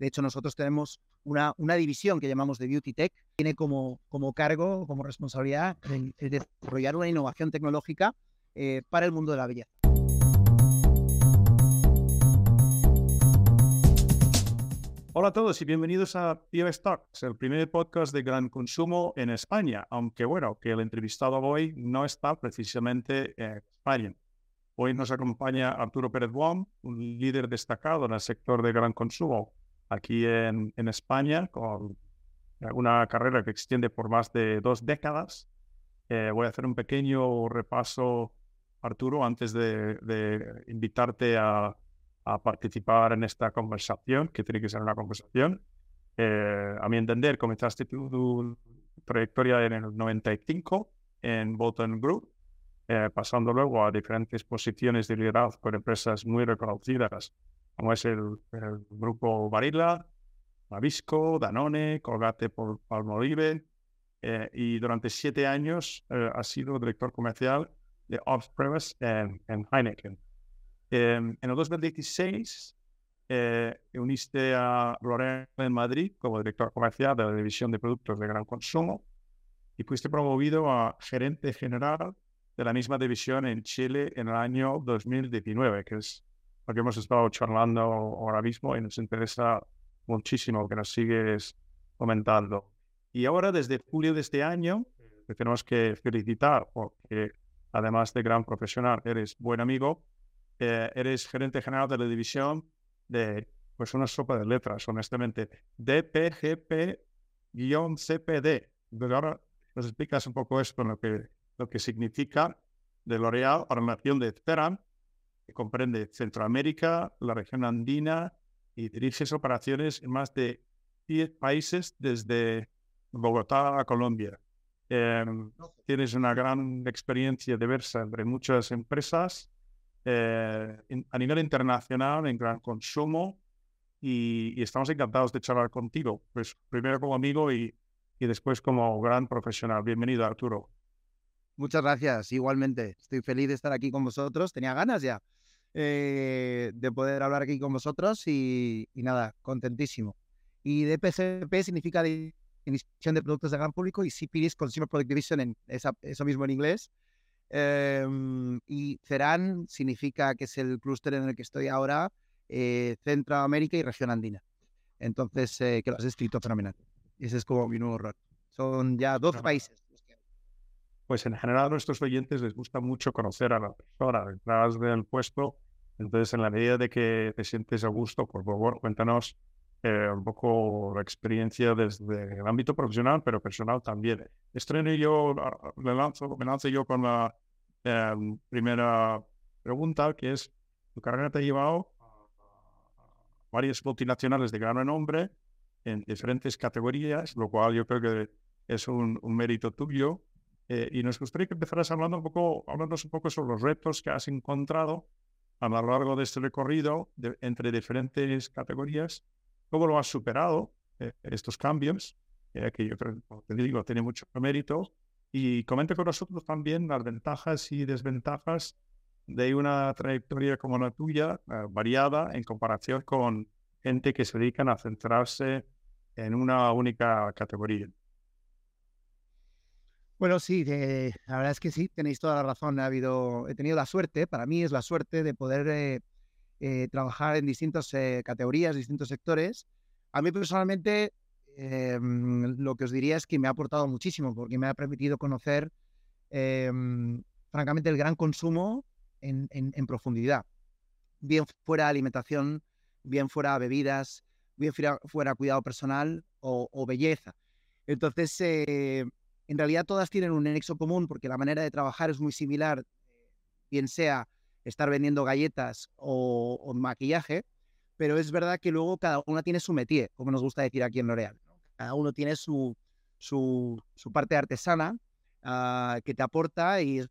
De hecho, nosotros tenemos una, una división que llamamos de Beauty Tech. Tiene como, como cargo, como responsabilidad, el, desarrollar una innovación tecnológica eh, para el mundo de la belleza. Hola a todos y bienvenidos a POS Stocks, el primer podcast de gran consumo en España, aunque bueno, que el entrevistado hoy no está precisamente en España. Hoy nos acompaña Arturo Pérez Buam, un líder destacado en el sector de gran consumo aquí en, en España, con una carrera que extiende por más de dos décadas. Eh, voy a hacer un pequeño repaso, Arturo, antes de, de invitarte a, a, participar en esta conversación, que tiene que ser una conversación. Eh, a mi entender, comenzaste tu, tu, trayectoria en el 95 en Bolton Group, eh, pasando luego a diferentes posiciones de liderazgo con empresas muy reconocidas como es el, grupo Barilla, Nabisco, Danone, Colgate por Palmolive, eh, y durante siete años eh, ha sido director comercial de Off-Premise en, Heineken. Em, en el 2016 eh, uniste a L'Oréal en Madrid como director comercial de la división de productos de gran consumo y fuiste promovido a gerente general de la misma división en Chile en el año 2019, que es que hemos estado charlando ahora mismo y nos interesa muchísimo que nos sigues comentando. Y ahora, desde julio de este año, te tenemos que felicitar porque, además de gran profesional, eres buen amigo, eh, eres gerente general de la división de, pues, una sopa de letras, honestamente, DPGP-CPD. Ahora nos explicas un poco esto, lo que, lo que significa de L'Oréal, nación de Ceram, comprende Centroamérica, la región andina y diriges operaciones en más de 10 países desde Bogotá a Colombia. Em, tienes una gran experiencia diversa entre muchas empresas eh, a nivel internacional en gran consumo y, estamos encantados de charlar contigo, pues primero como amigo y, y después como gran profesional. Bienvenido, Arturo. Muchas gracias, igualmente. Estoy feliz de estar aquí con vosotros. Tenía ganas ya eh, de poder hablar aquí con vosotros y, nada, contentísimo. Y DPCP significa División de Productos de Gran Público y CPD es Consumer Product Division, en eso mismo en inglés. Em, y CERAN significa que es el clúster en el que estoy ahora, eh, Centroamérica y región andina. Entonces, eh, que lo has escrito fenomenal. Ese es como mi nuevo rol. Son ya dos países pues en general a nuestros oyentes les gusta mucho conocer a la persona detrás del puesto. Entonces, en la medida de que te sientes a gusto, por favor, cuéntanos eh, un poco la experiencia desde el ámbito profesional, pero personal también. Estreno yo, me lanzo, me lanzo yo con la em, primera pregunta, que es, tu carrera te ha llevado a varias multinacionales de gran renombre en diferentes categorías, lo cual yo creo que es un, un mérito tuyo. Eh, y nos gustaría que empezaras hablando un poco, hablándonos un poco sobre los retos que has encontrado a lo largo de este recorrido entre diferentes categorías, cómo lo has superado, eh, estos cambios, eh, que yo creo, te digo, tiene mucho mérito, y comente con nosotros también las ventajas y desventajas de una trayectoria como la tuya, variada en comparación con gente que se dedican a centrarse en una única categoría. Bueno, sí, la verdad es que sí, tenéis toda la razón. Ha habido, he tenido la suerte, para mí es la suerte de poder eh, eh, trabajar en distintas eh, categorías, distintos sectores. A mí personalmente, em, lo que os diría es que me ha aportado muchísimo porque me ha permitido conocer, em, francamente, el gran consumo en, profundidad. Bien fuera alimentación, bien fuera bebidas, bien fuera, cuidado personal o, o belleza. Entonces, en realidad todas tienen un nexo común porque la manera de trabajar es muy similar, bien sea estar vendiendo galletas o, maquillaje, pero es verdad que luego cada una tiene su métier, como nos gusta decir aquí en L'Oreal. Cada uno tiene su, su, parte artesana ah, que te aporta y es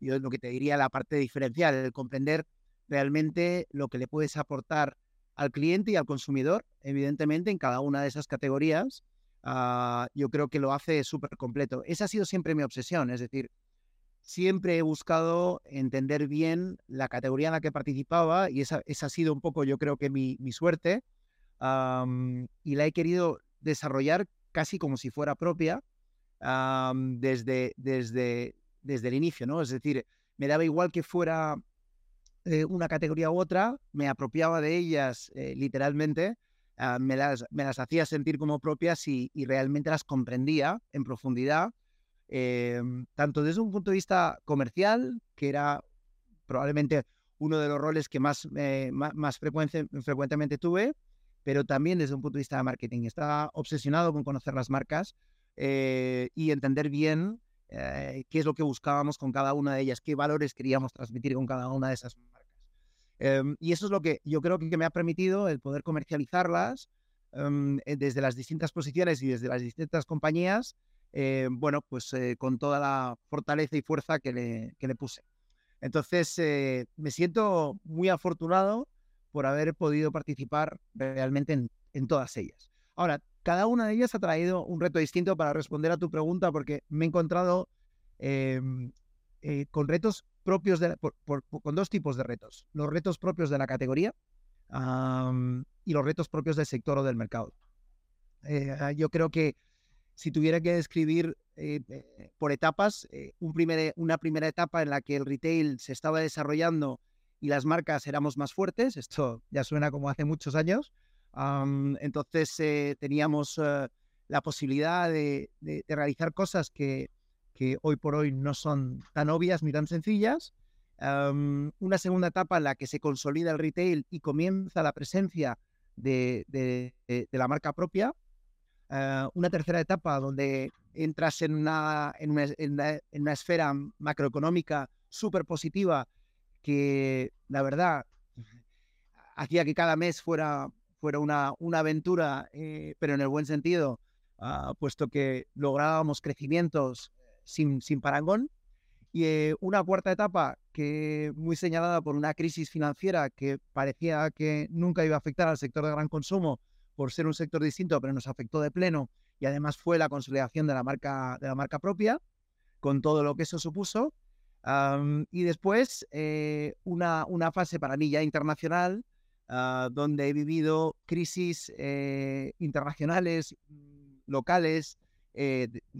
yo lo que te diría la parte diferencial, el comprender realmente lo que le puedes aportar al cliente y al consumidor, evidentemente en cada una de esas categorías Ah, yo creo que lo hace súper completo. Esa ha sido siempre mi obsesión, es decir, siempre he buscado entender bien la categoría en la que participaba y esa, esa ha sido un poco, yo creo que mi, mi suerte, y la he querido desarrollar casi como si fuera propia desde, desde, desde el inicio, ¿no? Es decir, me daba igual que fuera eh, una categoría u otra, me apropiaba de ellas eh, literalmente, ah, me, las, me las hacía sentir como propias y, realmente las comprendía en profundidad, em, tanto desde un punto de vista comercial, que era probablemente uno de los roles que más, eh, más, frecuentemente tuve, pero también desde un punto de vista de marketing. Estaba obsesionado con conocer las marcas y entender bien qué es lo que buscábamos con cada una de ellas, qué valores queríamos transmitir con cada una de esas Em, y eso es lo que yo creo que me ha permitido el poder comercializarlas em, eh, desde las distintas posiciones y desde las distintas compañías, eh, bueno, pues eh, con toda la fortaleza y fuerza que le, que le puse. Entonces, me siento muy afortunado por haber podido participar realmente en, en todas ellas. Ahora, cada una de ellas ha traído un reto distinto para responder a tu pregunta porque me he encontrado em, con retos propios de, con dos tipos de retos. Los retos propios de la categoría y los retos propios del sector o del mercado. Eh, ah, yo creo que si tuviera que describir eh, eh, por etapas, una primera etapa en la que el retail se estaba desarrollando y las marcas éramos más fuertes, esto ya suena como hace muchos años, entonces teníamos la posibilidad de, realizar cosas que que hoy por hoy no son tan obvias ni tan sencillas. una segunda etapa en la que se consolida el retail y comienza la presencia de, la marca propia. Ah, una tercera etapa donde entras en una, esfera macroeconómica súper positiva que la verdad hacía que cada mes fuera, una aventura, eh, pero en el buen sentido, ah, puesto que lográbamos crecimientos sin, sin parangón. Y eh, una cuarta etapa que muy señalada por una crisis financiera que parecía que nunca iba a afectar al sector de gran consumo por ser un sector distinto, pero nos afectó de pleno y además fue la consolidación de la marca, de la marca propia, con todo lo que eso supuso. y después eh, una, una, fase para mí ya internacional, ah, donde he vivido crisis eh, internacionales, mm, locales,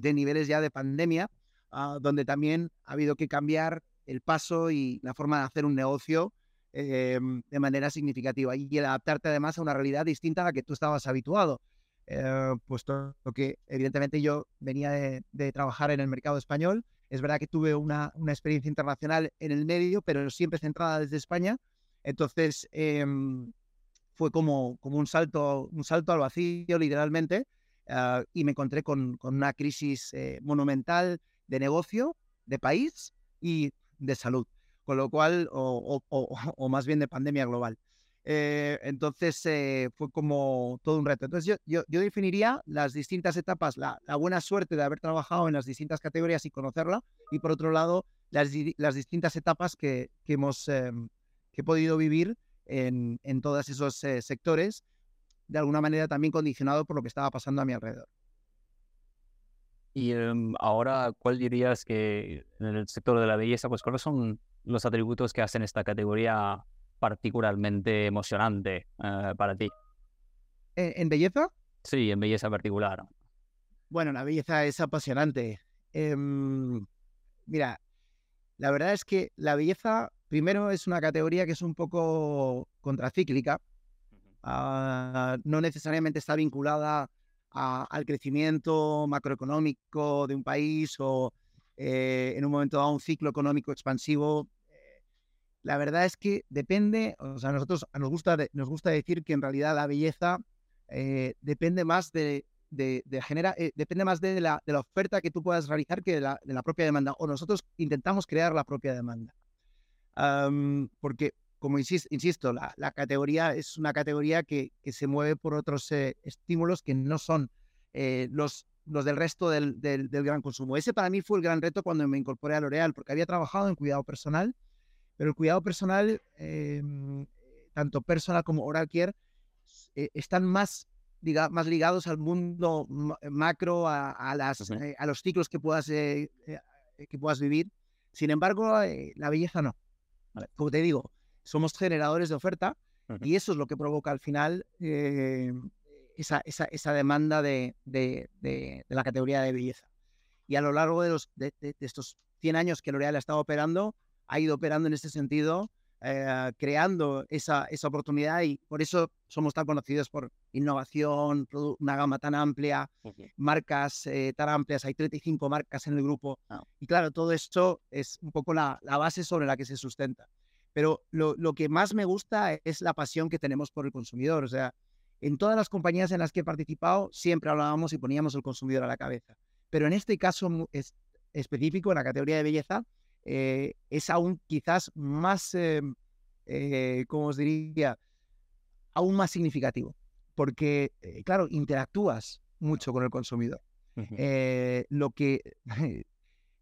de, niveles ya de pandemia, Ah, donde también ha habido que cambiar el paso y la forma de hacer un negocio em, de manera significativa y adaptarte además a una realidad distinta a la que tú estabas habituado. Eh, puesto que evidentemente yo venía de, trabajar en el mercado español, es verdad que tuve una, una, experiencia internacional en el medio, pero siempre centrada desde España, entonces em, fue como, como un, salto, un salto al vacío literalmente ah, y me encontré con, con una crisis eh, monumental de negocio, de país y de salud, con lo cual, o, más bien de pandemia global. Eh, entonces eh, fue como todo un reto. Entonces yo, yo, definiría las distintas etapas, la, buena suerte de haber trabajado en las distintas categorías y conocerla, y por otro lado, las, las distintas etapas que, que hemos em, que he podido vivir en, en todos esos eh, sectores, de alguna manera también condicionado por lo que estaba pasando a mi alrededor. Y em, ahora, ¿cuál dirías que en el sector de la belleza, pues cuáles son los atributos que hacen esta categoría particularmente emocionante eh, para ti? ¿En, belleza? Sí, en belleza particular. Bueno, la belleza es apasionante. Em, mira, la verdad es que la belleza, primero, es una categoría que es un poco contracíclica. Ah, no necesariamente está vinculada al crecimiento macroeconómico de un país o eh, en un momento dado un ciclo económico expansivo. Eh, la verdad es que depende, o sea, nosotros nos gusta, nos gusta decir que en realidad la belleza eh, depende más de, genera, depende más de la, de la, oferta que tú puedas realizar que de la, propia demanda. O nosotros intentamos crear la propia demanda. porque como insisto, la, categoría es una categoría que, se mueve por otros eh, estímulos que no son eh, los, los del resto del, gran consumo. Ese para mí fue el gran reto cuando me incorporé a L'Oreal, porque había trabajado en cuidado personal, pero el cuidado personal, em, tanto personal como oral care, eh, están más, más ligados al mundo macro, a, las, a los ciclos que puedas, que puedas vivir. Sin embargo, la belleza no. Como te digo, somos generadores de oferta Y eso es lo que provoca al final eh, esa, esa, esa, demanda de, de, de, la categoría de belleza. Y a lo largo de, los, de, estos 100 años que L'Oreal ha estado operando, ha ido operando en este sentido eh, creando esa, esa oportunidad y por eso somos tan conocidos por innovación, una gama tan amplia, marcas eh, tan amplias, hay 35 marcas en el grupo. Ah. Y claro, todo esto es un poco la, la base sobre la que se sustenta. Pero lo, lo, que más me gusta es la pasión que tenemos por el consumidor. O sea, en todas las compañías en las que he participado siempre hablábamos y poníamos el consumidor a la cabeza. Pero en este caso es específico, en la categoría de belleza, eh, es aún quizás más, eh, eh, como os diría, aún más significativo, porque, claro, interactúas mucho con el consumidor. lo que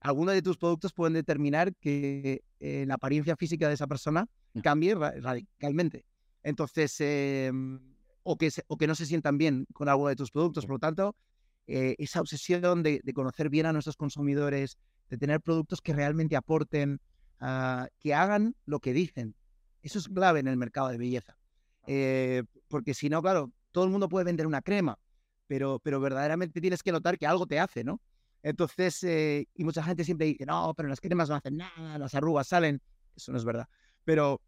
algunos de tus productos pueden determinar que la apariencia física de esa persona mm. cambie radicalmente. Entonces, em, o, que o que no se sientan bien con alguno de tus productos. Por lo tanto, esa obsesión de, conocer bien a nuestros consumidores, de tener productos que realmente aporten, ah, que hagan lo que dicen. Eso es clave en el mercado de belleza. Eh, porque si no, claro, todo el mundo puede vender una crema, pero, pero verdaderamente tienes que notar que algo te hace, ¿no? Entonces, eh, y mucha gente siempre dice, no, pero las cremas no hacen nada, las arrugas salen. Eso no es verdad. Pero,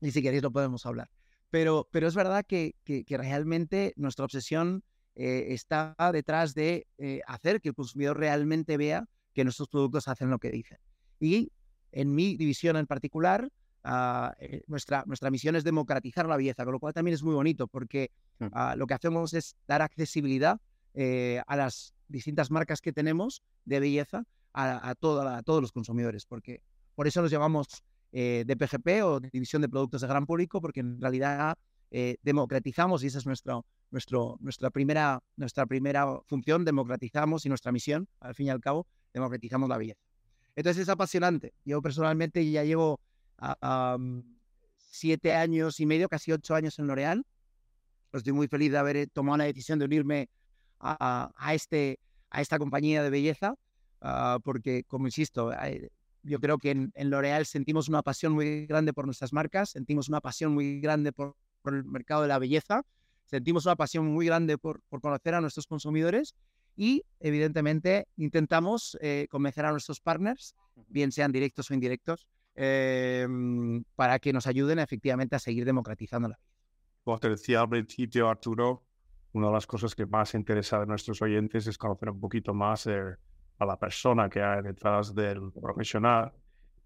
y si queréis lo podemos hablar. Pero, pero es verdad que, que, realmente nuestra obsesión eh, está detrás de hacer que el consumidor realmente vea que nuestros productos hacen lo que dicen. Y en mi división en particular, eh, nuestra, nuestra misión es democratizar la belleza, con lo cual también es muy bonito porque ah, lo que hacemos es dar accesibilidad eh, a las distintas marcas que tenemos de belleza a, a, toda todos los consumidores, porque por eso los llamamos eh, DPGP o División de Productos de Gran Público, porque en realidad democratizamos y esa es nuestro, nuestro, nuestra, primera, nuestra primera función, democratizamos y nuestra misión, al fin y al cabo, democratizamos la belleza. Entonces es apasionante. Yo personalmente ya llevo siete años y medio, casi ocho años en L'Oreal. Estoy muy feliz de haber eh, tomado la decisión de unirme a, este, a esta compañía de belleza, ah, porque, como insisto, yo creo que en, en L'Oreal sentimos una pasión muy grande por nuestras marcas, sentimos una pasión muy grande por, el mercado de la belleza, sentimos una pasión muy grande por, por conocer a nuestros consumidores y evidentemente intentamos eh, convencer a nuestros partners, bien sean directos o indirectos, em, para que nos ayuden efectivamente a seguir democratizando la vida. Como te decía al principio, Arturo, una de las cosas que más interesa a nuestros oyentes es conocer un poquito más a la persona que hay detrás del profesional.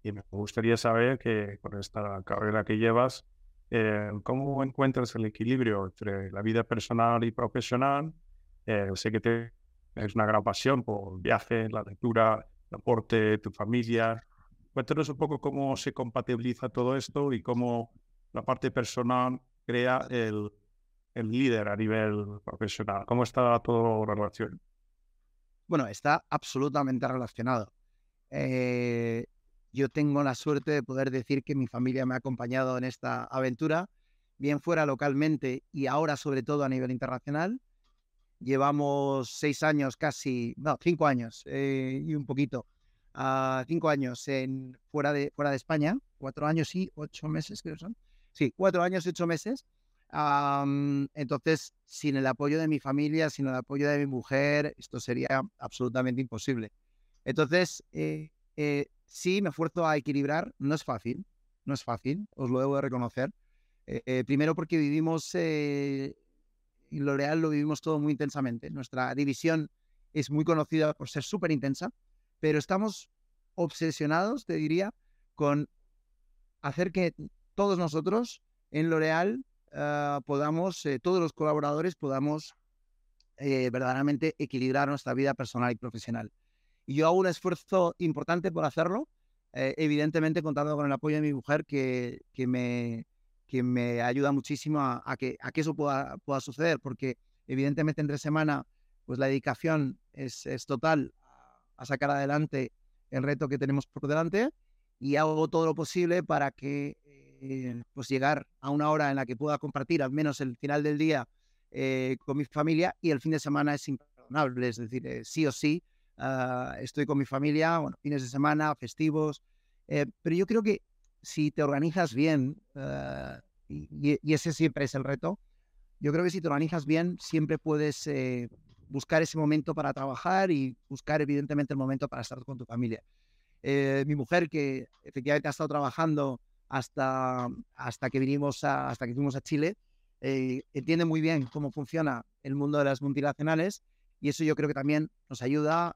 Y me gustaría saber que con esta carrera que llevas, eh, ¿cómo encuentras el equilibrio entre la vida personal y profesional? Eh, sé que te es una gran pasión por viaje, la lectura, el deporte, tu familia. Cuéntanos un poco cómo se compatibiliza todo esto y cómo la parte personal crea el, el líder a nivel profesional. ¿Cómo está todo la relación? Bueno, está absolutamente relacionado. Eh, yo tengo la suerte de poder decir que mi familia me ha acompañado en esta aventura, bien fuera localmente y ahora sobre todo a nivel internacional. Llevamos seis años casi, no, cinco años eh, y un poquito, cinco años en, fuera, de, fuera de España, cuatro años y ocho meses creo son. Sí, cuatro años y ocho meses. Entonces, sin el apoyo de mi familia, sin el apoyo de mi mujer, esto sería absolutamente imposible. Entonces, eh, eh, sí, me esfuerzo a equilibrar. No es fácil, no es fácil, os lo debo de reconocer. Eh, primero porque vivimos en L'Oreal lo vivimos todo muy intensamente. Nuestra división es muy conocida por ser súper intensa, pero estamos obsesionados, te diría, con hacer que todos nosotros en L'Oreal ah, podamos, eh, todos los colaboradores podamos eh, verdaderamente equilibrar nuestra vida personal y profesional. Y yo hago un esfuerzo importante por hacerlo, eh, evidentemente contando con el apoyo de mi mujer que, que me, que me ayuda muchísimo a, que, a que eso pueda, pueda suceder, porque evidentemente entre semana pues la dedicación es, es total a sacar adelante el reto que tenemos por delante y hago todo lo posible para que eh, pues llegar a una hora en la que pueda compartir al menos el final del día eh, con mi familia y el fin de semana es imperdonable, es decir, eh, sí o sí ah, estoy con mi familia, bueno, fines de semana, festivos, pero yo creo que si te organizas bien, eh, y, ese siempre es el reto. Yo creo que si te organizas bien, siempre puedes eh, buscar ese momento para trabajar y buscar evidentemente el momento para estar con tu familia. Eh, mi mujer, que efectivamente ha estado trabajando hasta, hasta que vinimos a, hasta que fuimos a Chile, eh, entiende muy bien cómo funciona el mundo de las multinacionales y eso yo creo que también nos ayuda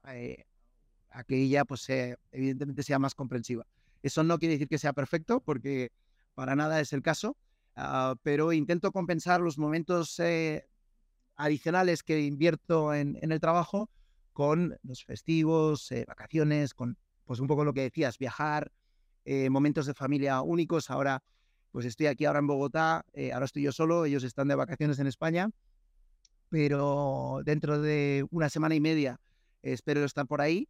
a que ella, pues, evidentemente sea más comprensiva. Eso no quiere decir que sea perfecto, porque para nada es el caso, ah, pero intento compensar los momentos eh, adicionales que invierto en, el trabajo con los festivos, eh, vacaciones, con pues un poco lo que decías, viajar, eh, momentos de familia únicos. Ahora, pues estoy aquí ahora en Bogotá, ahora estoy yo solo, ellos están de vacaciones en España, pero dentro de una semana y media espero estar por ahí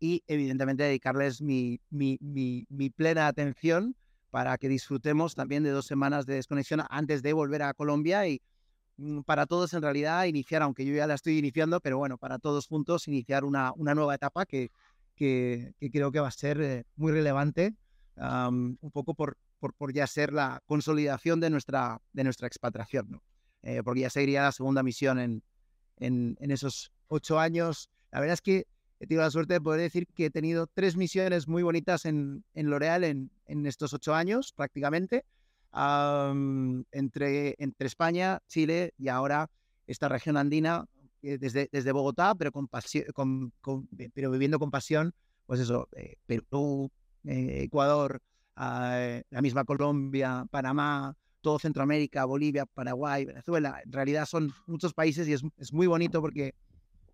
y evidentemente dedicarles mi, plena atención para que disfrutemos también de dos semanas de desconexión antes de volver a Colombia y mm, para todos en realidad iniciar, aunque yo ya la estoy iniciando, pero bueno, para todos juntos iniciar una nueva etapa que, que, creo que va a ser eh, muy relevante, un poco por, por, por, ya ser la consolidación de nuestra, de nuestra expatriación, ¿no? Eh, porque ya seguiría la segunda misión en, en, en esos ocho años. La verdad es que he tenido la suerte de poder decir que he tenido tres misiones muy bonitas en, en L'Oreal en, en, estos ocho años prácticamente, entre, entre España, Chile y ahora esta región andina, desde, desde Bogotá, pero, con, con, pero viviendo con pasión, pues eso, eh, Perú, eh, Ecuador, ah, la misma Colombia, Panamá, todo Centroamérica, Bolivia, Paraguay, Venezuela. En realidad son muchos países y es, es muy bonito porque,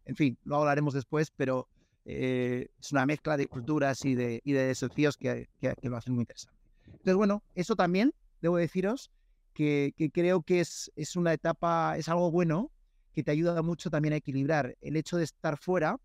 en fin, lo hablaremos después, pero eh, es una mezcla de culturas y de, y de desafíos que, que, lo hacen muy interesante. Entonces, bueno, eso también, debo deciros, que, que, creo que es, es una etapa, es algo bueno, que te ayuda mucho también a equilibrar. El hecho de estar fuera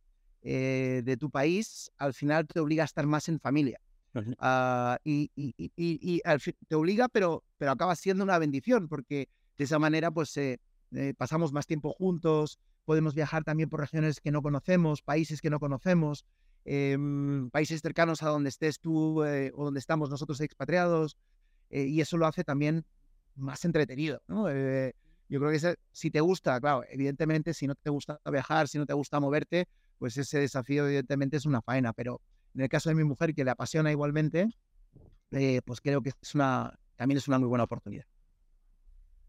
eh, de tu país, al final te obliga a estar más en familia. Uh, y, y, y, y al fin, te obliga, pero, pero acaba siendo una bendición, porque de esa manera pues eh, eh pasamos más tiempo juntos, podemos viajar también por regiones que no conocemos, países que no conocemos, em, países cercanos a donde estés tú eh, o donde estamos nosotros expatriados, eh, y eso lo hace también más entretenido. Eh, yo creo que si te gusta, claro, evidentemente si no te gusta viajar, si no te gusta moverte, pues ese desafío evidentemente es una faena, pero en el caso de mi mujer que le apasiona igualmente, pues creo que es una, también es una muy buena oportunidad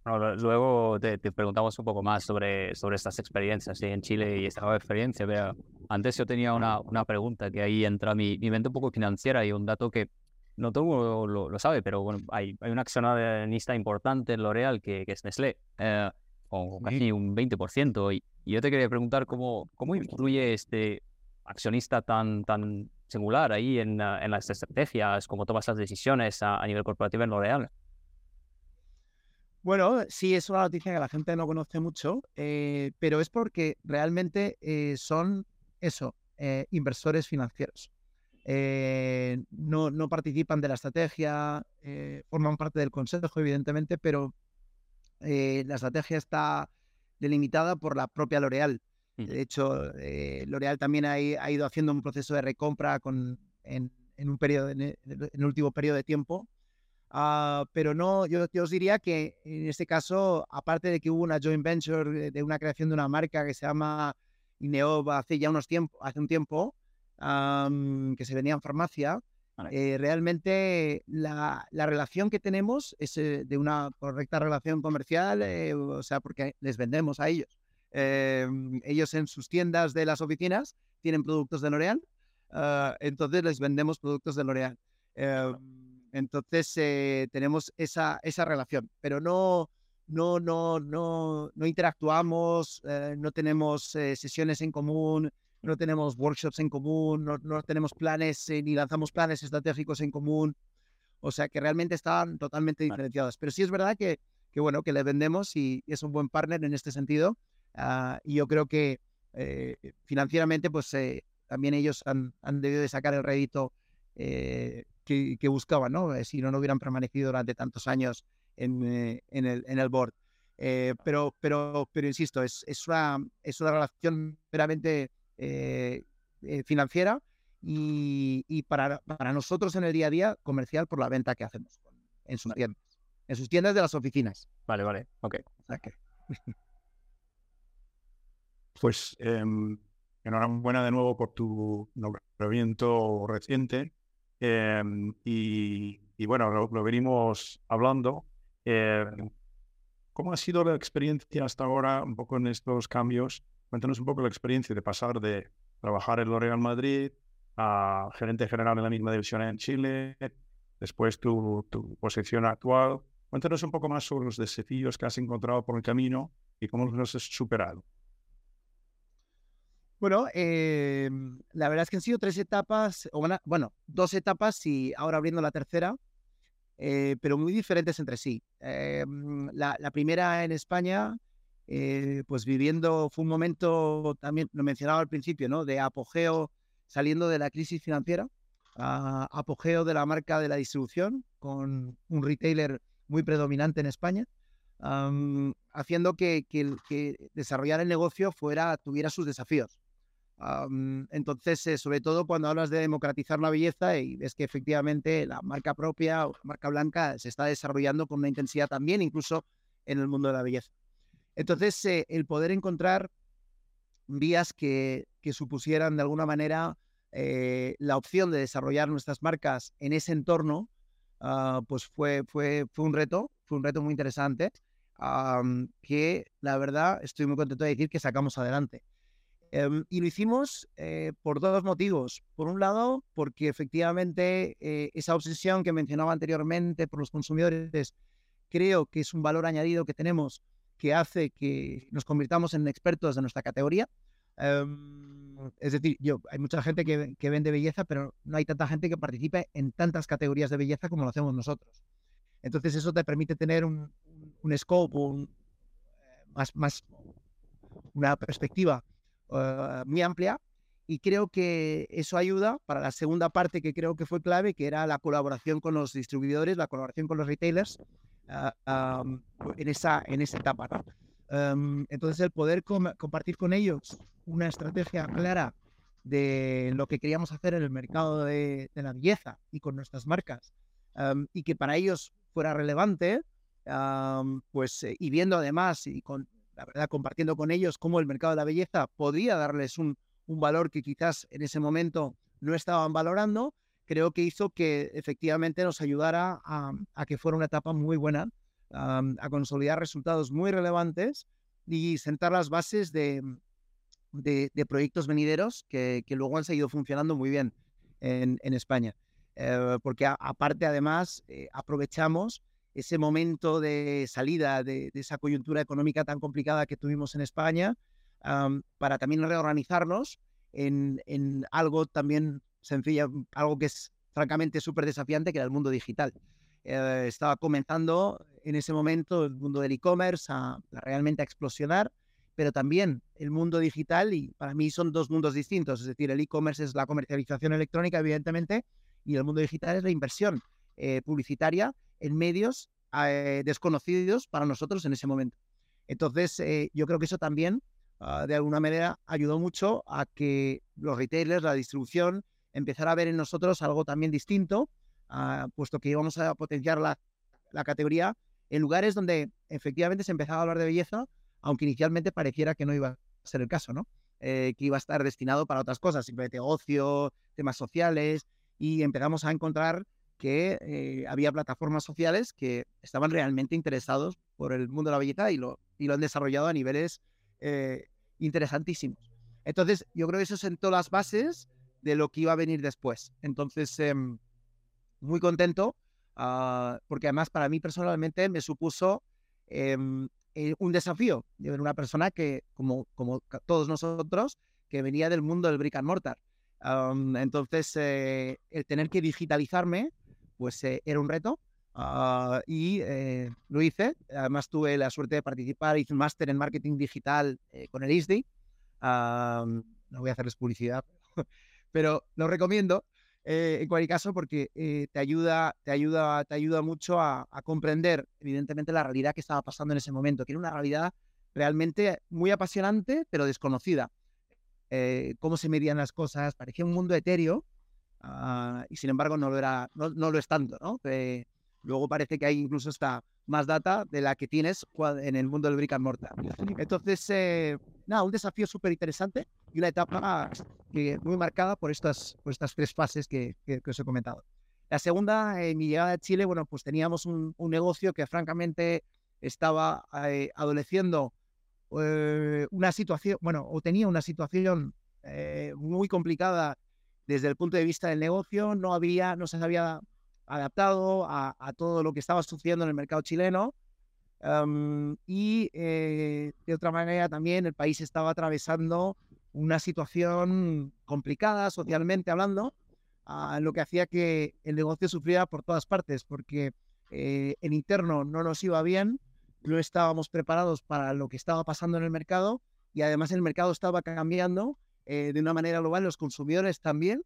luego te, preguntamos un poco más sobre, sobre estas experiencias en Chile y esta nueva experiencia. Pero antes yo tenía una, una pregunta que ahí entra mi, mi mente un poco financiera y un dato que no todo lo, lo, sabe, pero bueno, hay, hay un accionista importante en L'Oreal que, que, es Nestlé, eh, con casi un 20%. Y, y, yo te quería preguntar cómo, cómo influye este accionista tan, tan singular ahí en, en las estrategias, cómo tomas las decisiones a, a nivel corporativo en L'Oreal. Bueno, sí, es una noticia que la gente no conoce mucho, eh, pero es porque realmente eh, son eso, eh, inversores financieros. No, no, participan de la estrategia, forman parte del consejo, evidentemente, pero la estrategia está delimitada por la propia L'Oreal. De hecho, L'Oreal también ha, ha, ido haciendo un proceso de recompra con, en, en un periodo, en el último periodo de tiempo Ah, pero no, yo, os diría que en este caso, aparte de que hubo una joint venture de una creación de una marca que se llama Ineova hace ya unos tiempos, hace un tiempo, que se vendía en farmacia, eh, realmente la, la, relación que tenemos es eh, de una correcta relación comercial, eh, o sea, porque les vendemos a ellos. Em, ellos en sus tiendas de las oficinas tienen productos de L'Oreal, ah, entonces les vendemos productos de L'Oreal. Em, entonces eh, tenemos esa, esa relación, pero no, no, no, no, no interactuamos, eh, no tenemos eh, sesiones en común, no tenemos workshops en común, no, no tenemos planes ni lanzamos planes estratégicos en común. O sea que realmente están totalmente diferenciados. Pero sí es verdad que, que bueno, que le vendemos y, es un buen partner en este sentido. Ah, y yo creo que financieramente, pues también ellos han, han, debido de sacar el rédito que, buscaban, ¿no? Eh, si no, no hubieran permanecido durante tantos años en, eh, en, el, en el board. Eh, pero, pero, pero insisto, es, es, una, es una relación meramente financiera y, y para, para, nosotros en el día a día comercial por la venta que hacemos en sus tiendas. en sus tiendas de las oficinas. Vale, vale, ok. Pues em, enhorabuena de nuevo por tu nombramiento reciente. Em, y, bueno, lo, venimos hablando. Em, ¿Cómo ha sido la experiencia hasta ahora, un poco en estos cambios? Cuéntanos un poco la experiencia de pasar de trabajar en L'Oréal Madrid a gerente general en la misma división en Chile, después tu, posición actual. Cuéntanos un poco más sobre los desafíos que has encontrado por el camino y cómo los has superado. Bueno, eh, la verdad es que han sido tres etapas, bueno, dos etapas y ahora abriendo la tercera, eh, pero muy diferentes entre sí. Eh, la, primera en España, pues viviendo, fue un momento, también lo mencionaba al principio, ¿no? De apogeo saliendo de la crisis financiera, apogeo de la marca de la distribución con un retailer muy predominante en España. haciendo que, desarrollar el negocio fuera, tuviera sus desafíos entonces, eh, sobre todo cuando hablas de democratizar la belleza y ves que efectivamente la marca propia o la marca blanca se está desarrollando con una intensidad también, incluso en el mundo de la belleza. Entonces, eh, el poder encontrar vías que, supusieran de alguna manera eh, la opción de desarrollar nuestras marcas en ese entorno, ah, pues fue, fue, fue un reto, fue un reto muy interesante, que la verdad estoy muy contento de decir que sacamos adelante. Em, y lo hicimos eh, por dos motivos. Por un lado, porque efectivamente esa obsesión que mencionaba anteriormente por los consumidores, creo que es un valor añadido que tenemos que hace que nos convirtamos en expertos de nuestra categoría. Em, es decir, yo, hay mucha gente que, que, vende belleza, pero no hay tanta gente que participe en tantas categorías de belleza como lo hacemos nosotros. Entonces eso te permite tener un, un scope, un, eh, más, más, una perspectiva eh, muy amplia y creo que eso ayuda para la segunda parte que creo que fue clave, que era la colaboración con los distribuidores, la colaboración con los retailers ah, en, esa, en esa etapa. Em, entonces, el poder compartir con ellos una estrategia clara de lo que queríamos hacer en el mercado de, la belleza y con nuestras marcas, em, y que para ellos fuera relevante, pues, eh, y viendo además y con la verdad, compartiendo con ellos cómo el mercado de la belleza podría darles un, valor que quizás en ese momento no estaban valorando, creo que hizo que efectivamente nos ayudara a, que fuera una etapa muy buena, a consolidar resultados muy relevantes y sentar las bases de, de, proyectos venideros que, luego han seguido funcionando muy bien en, España. Eh, porque aparte, además, eh, aprovechamos ese momento de salida de, esa coyuntura económica tan complicada que tuvimos en España, para también reorganizarnos en, algo también sencillo, algo que es francamente súper desafiante, que era el mundo digital. Eh, estaba comenzando en ese momento el mundo del e-commerce a, realmente a explosionar, pero también el mundo digital, y para mí son dos mundos distintos, es decir, el e-commerce es la comercialización electrónica, evidentemente, y el mundo digital es la inversión eh, publicitaria en medios eh, desconocidos para nosotros en ese momento. Entonces, eh, yo creo que eso también, ah, de alguna manera, ayudó mucho a que los retailers, la distribución, empezara a ver en nosotros algo también distinto, ah, puesto que íbamos a potenciar la, la categoría en lugares donde efectivamente se empezaba a hablar de belleza, aunque inicialmente pareciera que no iba a ser el caso, ¿no? Eh, que iba a estar destinado para otras cosas, simplemente ocio, temas sociales, y empezamos a encontrar que eh, había plataformas sociales que estaban realmente interesados por el mundo de la belleza y lo, y lo han desarrollado a niveles eh, interesantísimos. Entonces, yo creo que eso sentó las bases de lo que iba a venir después. Entonces, em, muy contento, ah, porque además para mí personalmente me supuso em, eh, un desafío de ver una persona que, como, como todos nosotros, que venía del mundo del brick and mortar. entonces, el tener que digitalizarme pues eh, era un reto ah, y eh, lo hice. Además tuve la suerte de participar, hice un máster en marketing digital eh, con el ISDI. no voy a hacerles publicidad, pero lo recomiendo en cualquier caso porque te ayuda, te ayuda, te ayuda mucho a, comprender, evidentemente, la realidad que estaba pasando en ese momento, que era una realidad realmente muy apasionante, pero desconocida. cómo se medían las cosas, parecía un mundo etéreo Ah, y sin embargo no lo, era, no, lo es tanto, ¿no? Luego parece que hay incluso está más data de la que tienes en el mundo del brick and mortar. Entonces, eh, nada, un desafío súper interesante y una etapa muy marcada por estas, por estas tres fases que, os he comentado. La segunda, en mi llegada a Chile, bueno, pues teníamos un, negocio que francamente estaba eh, adoleciendo eh, una situación, bueno, o tenía una situación eh, muy complicada desde el punto de vista del negocio, no había, no se había adaptado a, todo lo que estaba sucediendo en el mercado chileno. y de otra manera también el país estaba atravesando una situación complicada socialmente hablando, uh, lo que hacía que el negocio sufriera por todas partes, porque eh, en interno no nos iba bien, no estábamos preparados para lo que estaba pasando en el mercado y además el mercado estaba cambiando eh, de una manera global, los consumidores también,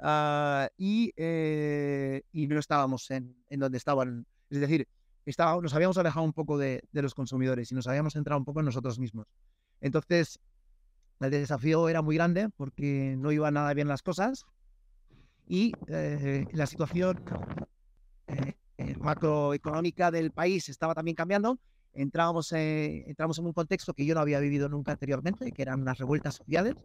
uh, y, eh, y, no estábamos en, en, donde estaban. Es decir, estaba, nos habíamos alejado un poco de, de los consumidores y nos habíamos centrado un poco en nosotros mismos. Entonces, el desafío era muy grande porque no iban nada bien las cosas y eh, la situación eh, eh, macroeconómica del país estaba también cambiando. Entrábamos, entramos en un contexto que yo no había vivido nunca anteriormente, que eran unas revueltas sociales.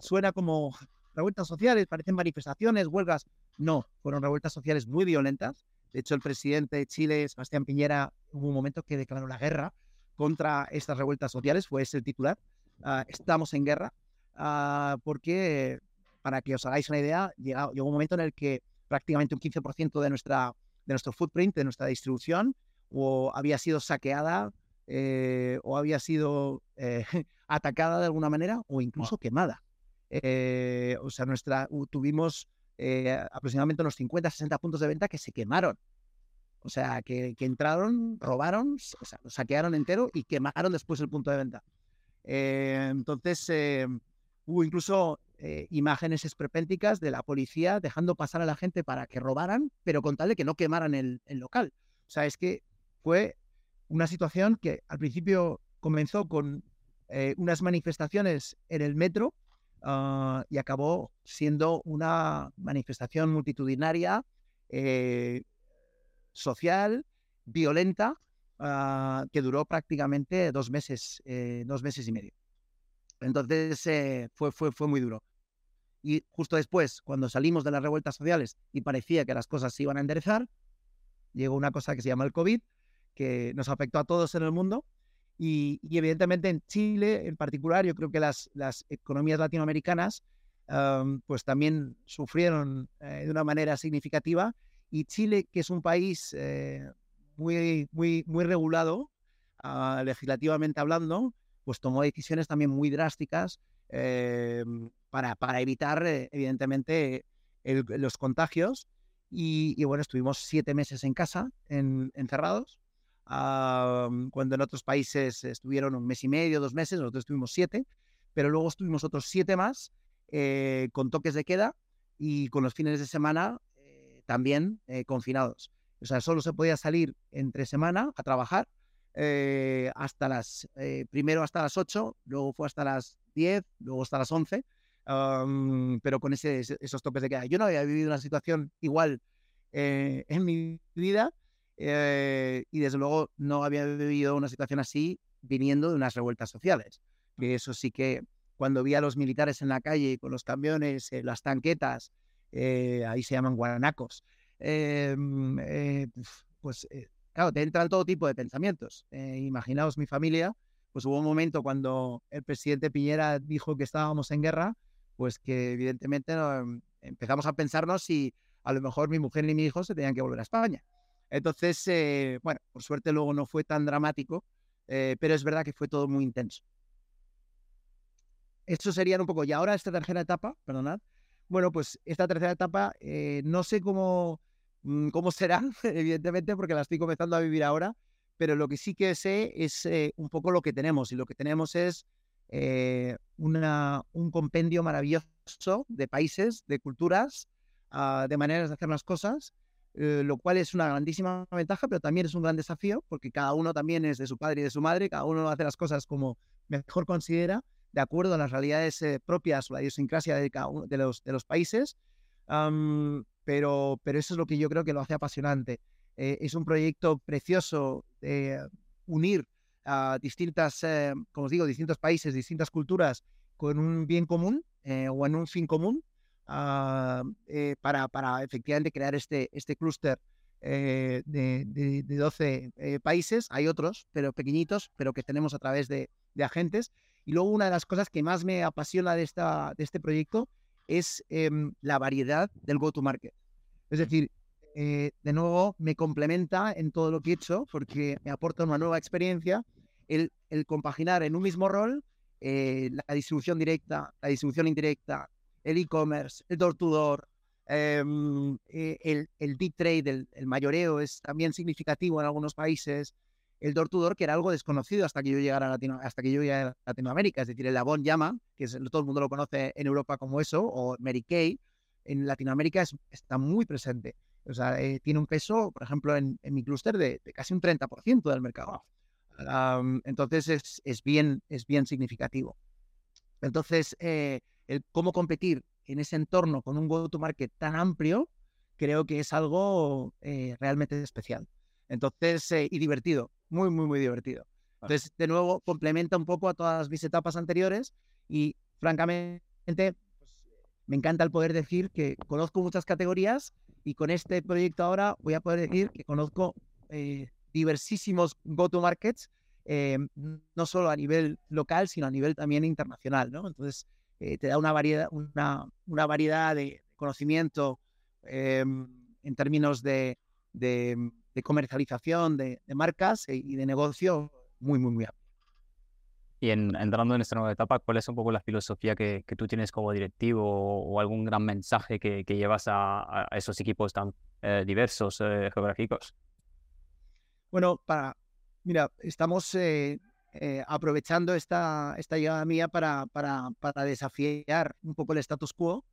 suena como revueltas sociales, parecen manifestaciones, huelgas. No, fueron revueltas sociales muy violentas. De hecho, el presidente de Chile, Sebastián Piñera, hubo un momento que declaró la guerra contra estas revueltas sociales, fue ese el titular. Ah, estamos en guerra, uh, porque, para que os hagáis una idea, llegó, llegó, un momento en el que prácticamente un 15% de, nuestra, de nuestro footprint, de nuestra distribución, o había sido saqueada eh, o había sido eh, atacada de alguna manera o incluso quemada. Eh, o sea, nuestra, tuvimos aproximadamente unos 50, 60 puntos de venta que se quemaron. O sea, que, entraron, robaron, saquearon entero y quemaron después el punto de venta. Eh, entonces, eh, hubo incluso eh, imágenes esperpénticas de la policía dejando pasar a la gente para que robaran, pero con tal de que no quemaran el, local. O sea, es que fue una situación que al principio comenzó con unas manifestaciones en el metro ah, y acabó siendo una manifestación multitudinaria, social, violenta, Ah, que duró prácticamente dos meses, eh, dos meses y medio. Entonces eh, fue, fue, fue muy duro. Y justo después, cuando salimos de las revueltas sociales y parecía que las cosas se iban a enderezar, llegó una cosa que se llama el COVID, que nos afectó a todos en el mundo. Y, evidentemente en Chile en particular, yo creo que las, las economías latinoamericanas pues también sufrieron eh, de una manera significativa. Y Chile, que es un país muy, muy, muy regulado, ah, legislativamente hablando, pues tomó decisiones también muy drásticas eh, para, para, evitar, eh, evidentemente, los contagios. Y, bueno, estuvimos siete meses en casa, en, encerrados, ah, cuando en otros países estuvieron un mes y medio, dos meses, nosotros estuvimos siete, pero luego estuvimos otros siete más eh, con toques de queda y con los fines de semana también confinados. O sea, solo se podía salir entre semana a trabajar eh, hasta las, eh, primero hasta las 8, luego fue hasta las 10, luego hasta las 11, pero con ese, esos toques de queda. Yo no había vivido una situación igual eh, en mi vida y desde luego no había vivido una situación así viniendo de unas revueltas sociales. Que eso sí que cuando vi a los militares en la calle con los camiones, las tanquetas, ahí se llaman guaranacos, Em, eh, pues eh, claro, te entran todo tipo de pensamientos. Eh, imaginaos mi familia, pues hubo un momento cuando el presidente Piñera dijo que estábamos en guerra, pues que evidentemente em, empezamos a pensarnos si a lo mejor mi mujer y mi hijo se tenían que volver a España. Entonces, bueno, por suerte luego no fue tan dramático, pero es verdad que fue todo muy intenso. Esto sería un poco, y ahora esta tercera etapa, perdonad, bueno, pues esta tercera etapa, no sé cómo, Mm, cómo será, evidentemente, porque la estoy comenzando a vivir ahora, pero lo que sí que sé es eh, un poco lo que tenemos, y lo que tenemos es eh, una, un compendio maravilloso de países, de culturas, ah, de maneras de hacer las cosas, eh, lo cual es una grandísima ventaja, pero también es un gran desafío, porque cada uno también es de su padre y de su madre, cada uno hace las cosas como mejor considera, de acuerdo a las realidades propias o la idiosincrasia de cada uno de los, países pero, pero eso es lo que yo creo que lo hace apasionante. es un proyecto precioso de unir a distintas, como os digo, distintos países, distintas culturas con un bien común o en un fin común ah, para, para efectivamente crear este, este clúster de, de, 12 países. Hay otros, pero pequeñitos, pero que tenemos a través de, de agentes. Y luego una de las cosas que más me apasiona de, esta, de este proyecto es em, la variedad del go-to-market. Es decir, eh, de nuevo, me complementa en todo lo que he hecho porque me aporta una nueva experiencia el, el compaginar en un mismo rol eh, la distribución directa, la distribución indirecta, el e-commerce, el door-to-door, em, eh, el, el, deep trade, el, el, mayoreo es también significativo en algunos países, el door to door, que era algo desconocido hasta que yo llegara a, Latino, hasta que yo a Latinoamérica. Es decir, el Avon Llama, que es, todo el mundo lo conoce en Europa como eso, o Mary Kay, en Latinoamérica está muy presente. O sea, eh, tiene un peso, por ejemplo, en, mi clúster de, casi un 30% del mercado. entonces es, es, bien, es bien significativo. Entonces, eh, el cómo competir en ese entorno con un go-to-market tan amplio, creo que es algo eh, realmente especial. Entonces, y divertido muy, muy, muy divertido. Entonces, de nuevo, complementa un poco a todas mis etapas anteriores y, francamente, pues, me encanta el poder decir que conozco muchas categorías y con este proyecto ahora voy a poder decir que conozco eh, diversísimos go-to-markets, eh, no solo a nivel local, sino a nivel también internacional, ¿no? Entonces, eh, te da una variedad, una, una variedad de conocimiento em, en términos de, de de comercialización de, marcas e, y de negocio muy, muy, muy amplio. Y en, entrando en esta nueva etapa, ¿cuál es un poco la filosofía que, que tú tienes como directivo o, algún gran mensaje que, que llevas a, esos equipos tan eh, diversos eh, geográficos? Bueno, para, mira, estamos eh, aprovechando esta, esta llegada mía para, para, para, desafiar un poco el status quo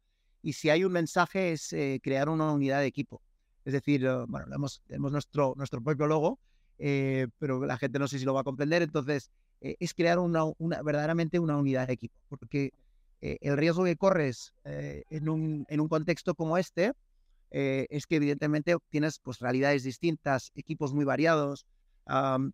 y si hay un mensaje es crear una unidad de equipo. Es decir, eh, bueno, tenemos nuestro, nuestro propio logo, eh, pero la gente no sé si lo va a comprender. Entonces, eh, es crear una, una, verdaderamente una unidad de equipo, porque el riesgo que corres en, un, en un contexto como este es que evidentemente tienes pues, realidades distintas, equipos muy variados,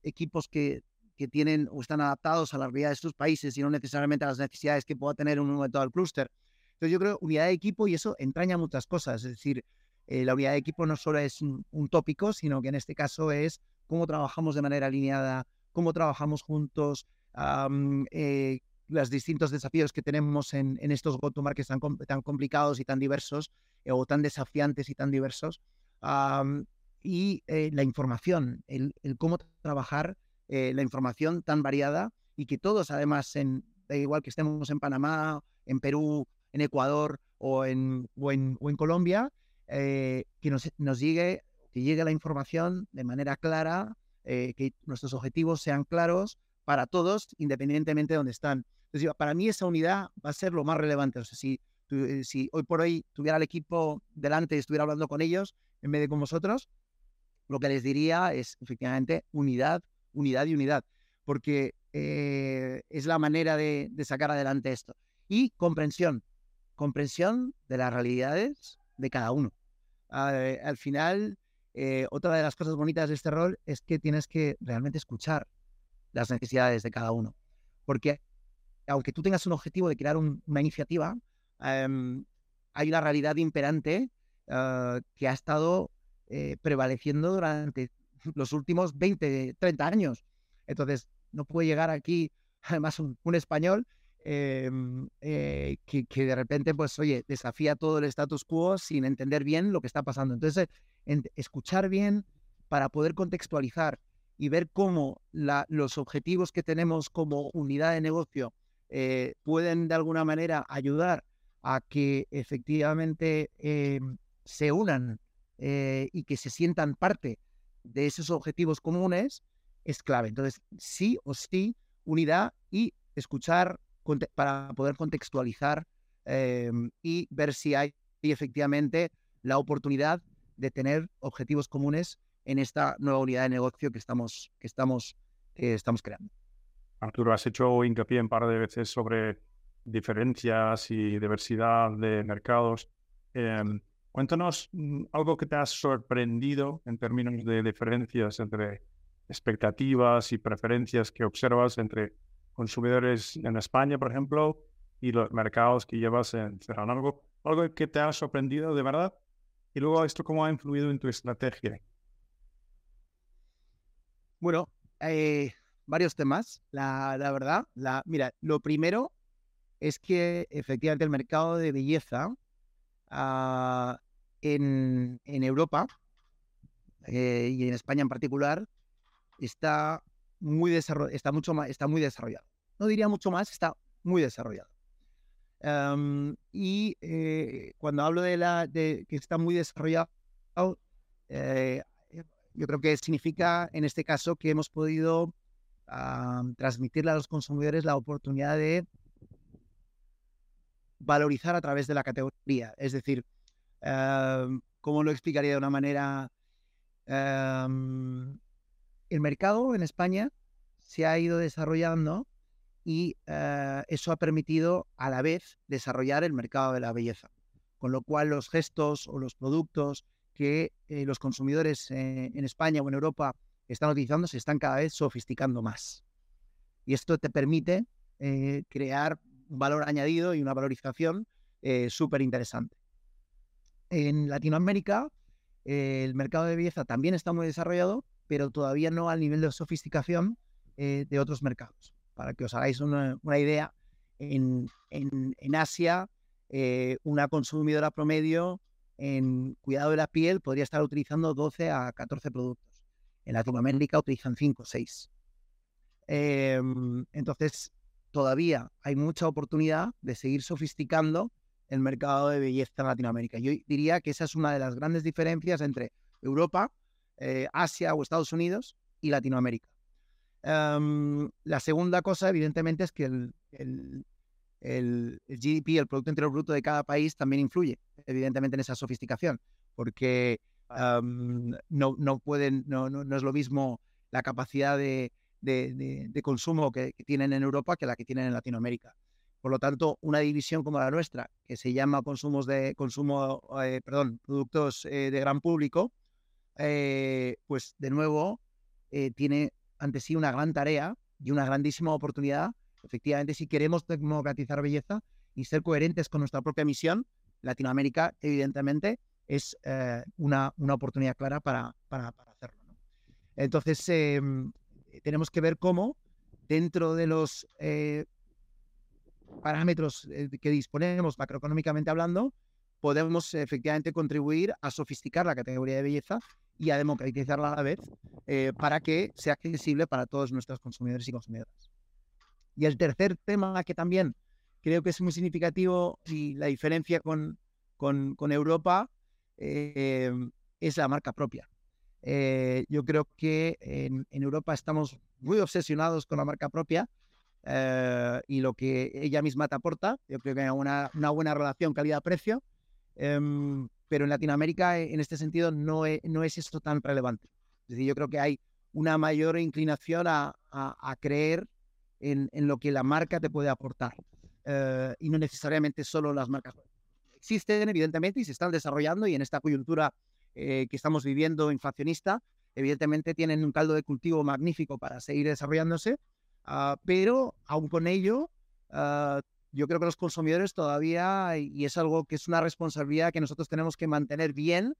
equipos que, que tienen o están adaptados a las realidades de sus países y no necesariamente a las necesidades que pueda tener un momento del clúster. Entonces yo creo unidad de equipo y eso entraña muchas cosas, es decir, eh, la unidad de equipo no solo es un, tópico, sino que en este caso es cómo trabajamos de manera alineada, cómo trabajamos juntos, eh, los distintos desafíos que tenemos en, estos go-to-markets tan, complicados y tan diversos, eh, o tan desafiantes y tan diversos, y la información, el, cómo trabajar la información tan variada y que todos, además, en, da igual que estemos en Panamá, en Perú, en Ecuador o en, o en, o en Colombia, eh, que nos, nos, llegue, que llegue la información de manera clara, eh, que nuestros objetivos sean claros para todos, independientemente de dónde están. Entonces, para mí esa unidad va a ser lo más relevante. O sea, si, eh, si hoy por hoy tuviera el equipo delante y estuviera hablando con ellos en vez de con vosotros, lo que les diría es efectivamente unidad, unidad y unidad, porque es la manera de, de, sacar adelante esto. Y comprensión, comprensión de las realidades de cada uno. Eh, al final, eh, otra de las cosas bonitas de este rol es que tienes que realmente escuchar las necesidades de cada uno. Porque aunque tú tengas un objetivo de crear una iniciativa, em, hay una realidad imperante ah, que ha estado eh, prevaleciendo durante los últimos 20, 30 años. Entonces, no puede llegar aquí, además, un español Em, eh, que, de repente, pues, oye, desafía todo el status quo sin entender bien lo que está pasando. Entonces, escuchar bien para poder contextualizar y ver cómo los objetivos que tenemos como unidad de negocio eh, pueden de alguna manera ayudar a que efectivamente em, se unan eh, y que se sientan parte de esos objetivos comunes es clave. Entonces, sí o sí, unidad y escuchar para poder contextualizar em, y ver si hay efectivamente la oportunidad de tener objetivos comunes en esta nueva unidad de negocio que estamos, que estamos, estamos creando. Arturo, has hecho hincapié un par de veces sobre diferencias y diversidad de mercados. Em, Cuéntanos mm, algo que te ha sorprendido en términos de diferencias entre expectativas y preferencias que observas entre consumidores en España, por ejemplo, y los mercados que llevas en Cerrado. Algo, algo que te ha sorprendido de verdad. Y luego esto cómo ha influido en tu estrategia. Bueno, eh, varios temas. La, verdad, la, mira, lo primero es que efectivamente el mercado de belleza ah, en, Europa eh, y en España en particular está muy, está, mucho más, está muy desarrollado. No diría mucho más, está muy desarrollado. y eh, cuando hablo de, la, de que está muy desarrollado, eh, yo creo que significa en este caso que hemos podido transmitirle a los consumidores la oportunidad de valorizar a través de la categoría. Es decir, ¿cómo lo explicaría de una manera? el mercado en España se ha ido desarrollando y eh, eso ha permitido a la vez desarrollar el mercado de la belleza. Con lo cual los gestos o los productos que eh, los consumidores eh, en España o en Europa están utilizando se están cada vez sofisticando más. Y esto te permite crear valor añadido y una valorización súper interesante. En Latinoamérica el mercado de belleza también está muy desarrollado, pero todavía no al nivel de sofisticación eh, de otros mercados. Para que os hagáis una, idea, en, Asia, eh, una consumidora promedio en cuidado de la piel podría estar utilizando 12 a 14 productos. En Latinoamérica utilizan 5 o 6. entonces, todavía hay mucha oportunidad de seguir sofisticando el mercado de belleza en Latinoamérica. Yo diría que esa es una de las grandes diferencias entre Europa eh, Asia o Estados Unidos y Latinoamérica. Em, la segunda cosa, evidentemente, es que el, el, GDP, el Producto Interior Bruto de cada país, también influye, evidentemente, en esa sofisticación, porque em, no, no, pueden, no, no, es lo mismo la capacidad de, de, consumo que, tienen en Europa que la que tienen en Latinoamérica. Por lo tanto, una división como la nuestra, que se llama consumos de consumo, eh, perdón, productos eh, de gran público, eh, pues de nuevo tiene ante sí una gran tarea y una grandísima oportunidad. Efectivamente, si queremos democratizar belleza y ser coherentes con nuestra propia misión, Latinoamérica, evidentemente, es una, una, oportunidad clara para, para, hacerlo. Entonces, em, tenemos que ver cómo dentro de los parámetros que disponemos macroeconómicamente hablando, podemos efectivamente contribuir a sofisticar la categoría de belleza y a democratizarla a la vez eh, para que sea accesible para todos nuestros consumidores y consumidoras. Y el tercer tema que también creo que es muy significativo y la diferencia con, con, Europa eh, es la marca propia. Eh, yo creo que en, Europa estamos muy obsesionados con la marca propia y lo que ella misma te aporta. Yo creo que hay una, una buena relación calidad-precio Em, pero en Latinoamérica, eh, en este sentido, no es, no es esto tan relevante. Es decir, yo creo que hay una mayor inclinación a, a, creer en, en, lo que la marca te puede aportar eh, y no necesariamente solo las marcas. Existen, evidentemente, y se están desarrollando y en esta coyuntura eh, que estamos viviendo inflacionista, evidentemente tienen un caldo de cultivo magnífico para seguir desarrollándose, ah, pero aún con ello, uh, yo creo que los consumidores todavía, y es algo que es una responsabilidad que nosotros tenemos que mantener bien,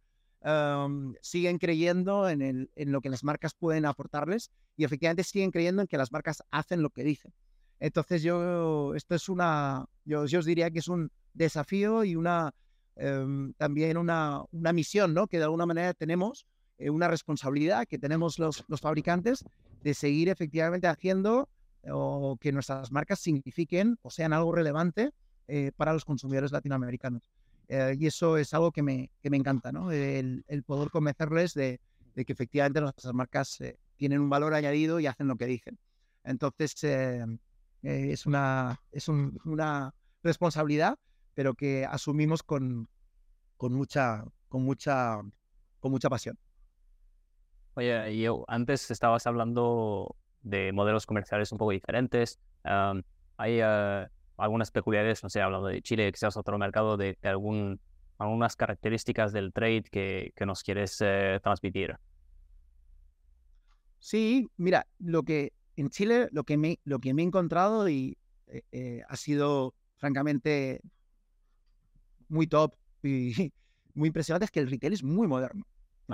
siguen creyendo en, lo que las marcas pueden aportarles y efectivamente siguen creyendo en que las marcas hacen lo que dicen. Entonces yo, esto es una, yo, os diría que es un desafío y una, em, también una, una misión, ¿no? Que de alguna manera tenemos, eh, una responsabilidad que tenemos los, los fabricantes de seguir efectivamente haciendo o que nuestras marcas signifiquen o sean algo relevante eh, para los consumidores latinoamericanos. Eh, y eso es algo que me, que me encanta, ¿no? El, poder convencerles de, que efectivamente nuestras marcas eh, tienen un valor añadido y hacen lo que dicen. Entonces, es, una, es una responsabilidad, pero que asumimos con, con, mucha, con, mucha, con mucha pasión. Oye, yo antes estabas hablando de modelos comerciales un poco diferentes. hay eh, algunas peculiaridades, no sé, hablando de Chile, quizás otro mercado de, algún algunas características del trade que, que nos quieres eh, transmitir. Sí, mira, lo que en Chile lo que me, lo que me he encontrado y eh, eh, ha sido francamente muy top y muy impresionante es que el retail es muy moderno.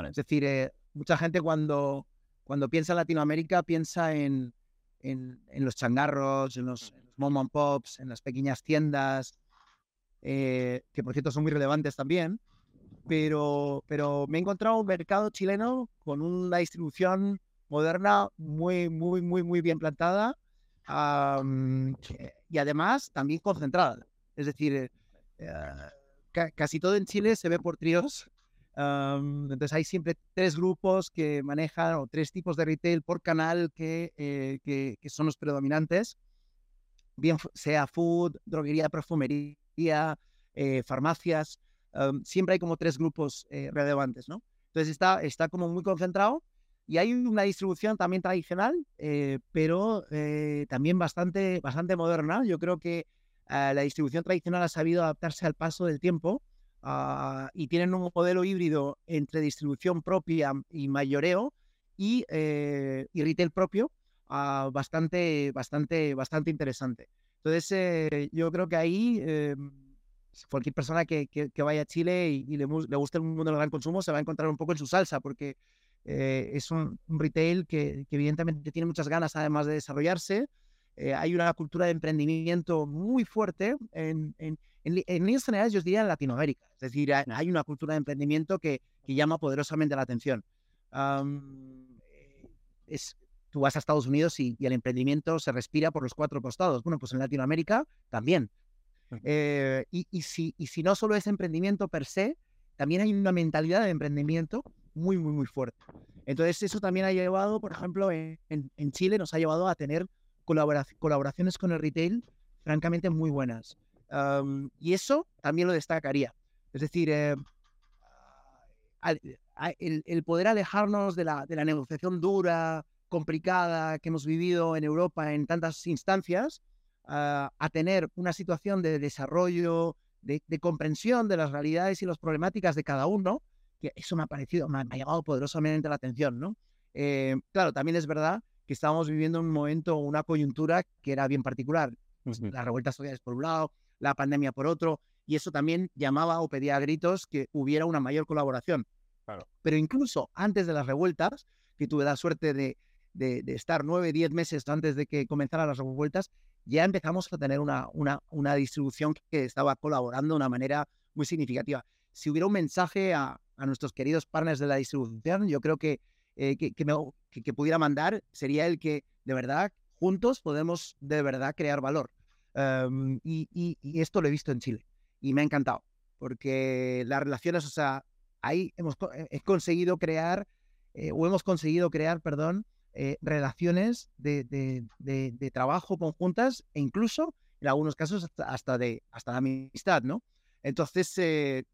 Es decir, mucha gente cuando, cuando piensa en Latinoamérica piensa en, en, los changarros, en los, mom and pops, en las pequeñas tiendas, que por cierto son muy relevantes también. Pero, pero me he encontrado un mercado chileno con una distribución moderna, muy, muy, muy, muy bien plantada y además también concentrada. Es decir, eh, casi todo en Chile se ve por tríos. entonces hay siempre tres grupos que manejan o tres tipos de retail por canal que, eh, que, son los predominantes, bien sea food, droguería, perfumería, eh, farmacias. siempre hay como tres grupos relevantes, ¿no? Entonces está, está como muy concentrado y hay una distribución también tradicional, eh, pero eh, también bastante, bastante moderna. Yo creo que eh, la distribución tradicional ha sabido adaptarse al paso del tiempo ah, y tienen un modelo híbrido entre distribución propia y mayoreo y, y retail propio ah, bastante, bastante, bastante interesante. Entonces, yo creo que ahí cualquier persona que, que, vaya a Chile y, le, le guste el mundo del gran consumo se va a encontrar un poco en su salsa, porque eh, es un, retail que, evidentemente tiene muchas ganas además de desarrollarse. Eh, hay una cultura de emprendimiento muy fuerte en, en, en, líneas generales, yo diría en Latinoamérica. Es decir, hay una cultura de emprendimiento que, que llama poderosamente la atención. es, tú vas a Estados Unidos y, el emprendimiento se respira por los cuatro costados. Bueno, pues en Latinoamérica también. Eh, y, y, si, y si no solo es emprendimiento per se, también hay una mentalidad de emprendimiento muy, muy, muy fuerte. Entonces, eso también ha llevado, por ejemplo, en, en Chile nos ha llevado a tener colaboraciones con el retail francamente muy buenas. y eso también lo destacaría. Es decir, eh, el, el, poder alejarnos de la, de la negociación dura, complicada que hemos vivido en Europa en tantas instancias, ah, a tener una situación de desarrollo, de, de, comprensión de las realidades y las problemáticas de cada uno, que eso me ha parecido, me ha, llamado poderosamente la atención, ¿no? Eh, claro, también es verdad que estábamos viviendo un momento, una coyuntura que era bien particular. Las revueltas sociales por un lado, la pandemia por otro, y eso también llamaba o pedía a gritos que hubiera una mayor colaboración. Claro. Pero incluso antes de las revueltas, que tuve la suerte de, de, estar nueve, diez meses antes de que comenzaran las revueltas, ya empezamos a tener una, una, una distribución que estaba colaborando de una manera muy significativa. Si hubiera un mensaje a, a nuestros queridos partners de la distribución, yo creo que, eh, que, que, pudiera mandar sería el que de verdad juntos podemos de verdad crear valor. Em, y, y, esto lo he visto en Chile y me ha encantado porque las relaciones, o sea, ahí hemos he conseguido crear eh, o hemos conseguido crear, perdón, eh, relaciones de, de, de, trabajo conjuntas e incluso en algunos casos hasta, de hasta de amistad, ¿no? Entonces,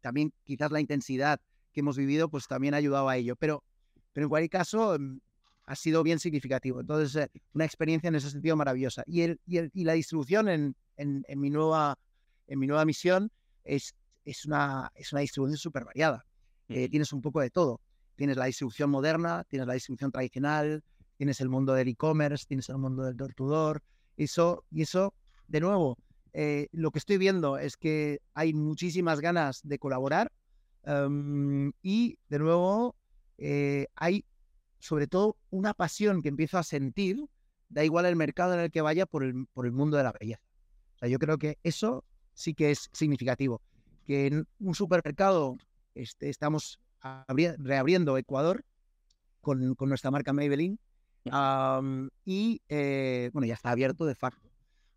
también quizás la intensidad que hemos vivido, pues también ha ayudado a ello. Pero, pero en cualquier caso, mm, ha sido bien significativo. Entonces, eh, una experiencia en ese sentido maravillosa. Y, el, y, la distribución en, en, mi nueva, en mi nueva misión es, es, una, es una distribución súper variada. Eh, tienes un poco de todo. Tienes la distribución moderna, tienes la distribución tradicional, tienes el mundo del e-commerce, tienes el mundo del door to door. Eso, y eso, de nuevo, eh, lo que estoy viendo es que hay muchísimas ganas de colaborar Em, y de nuevo, eh, hay sobre todo una pasión que empiezo a sentir, da igual el mercado en el que vaya, por el, por el mundo de la belleza. O sea, yo creo que eso sí que es significativo. Que en un supermercado este, estamos reabriendo Ecuador con, con, nuestra marca Maybelline y, eh, bueno, ya está abierto de facto.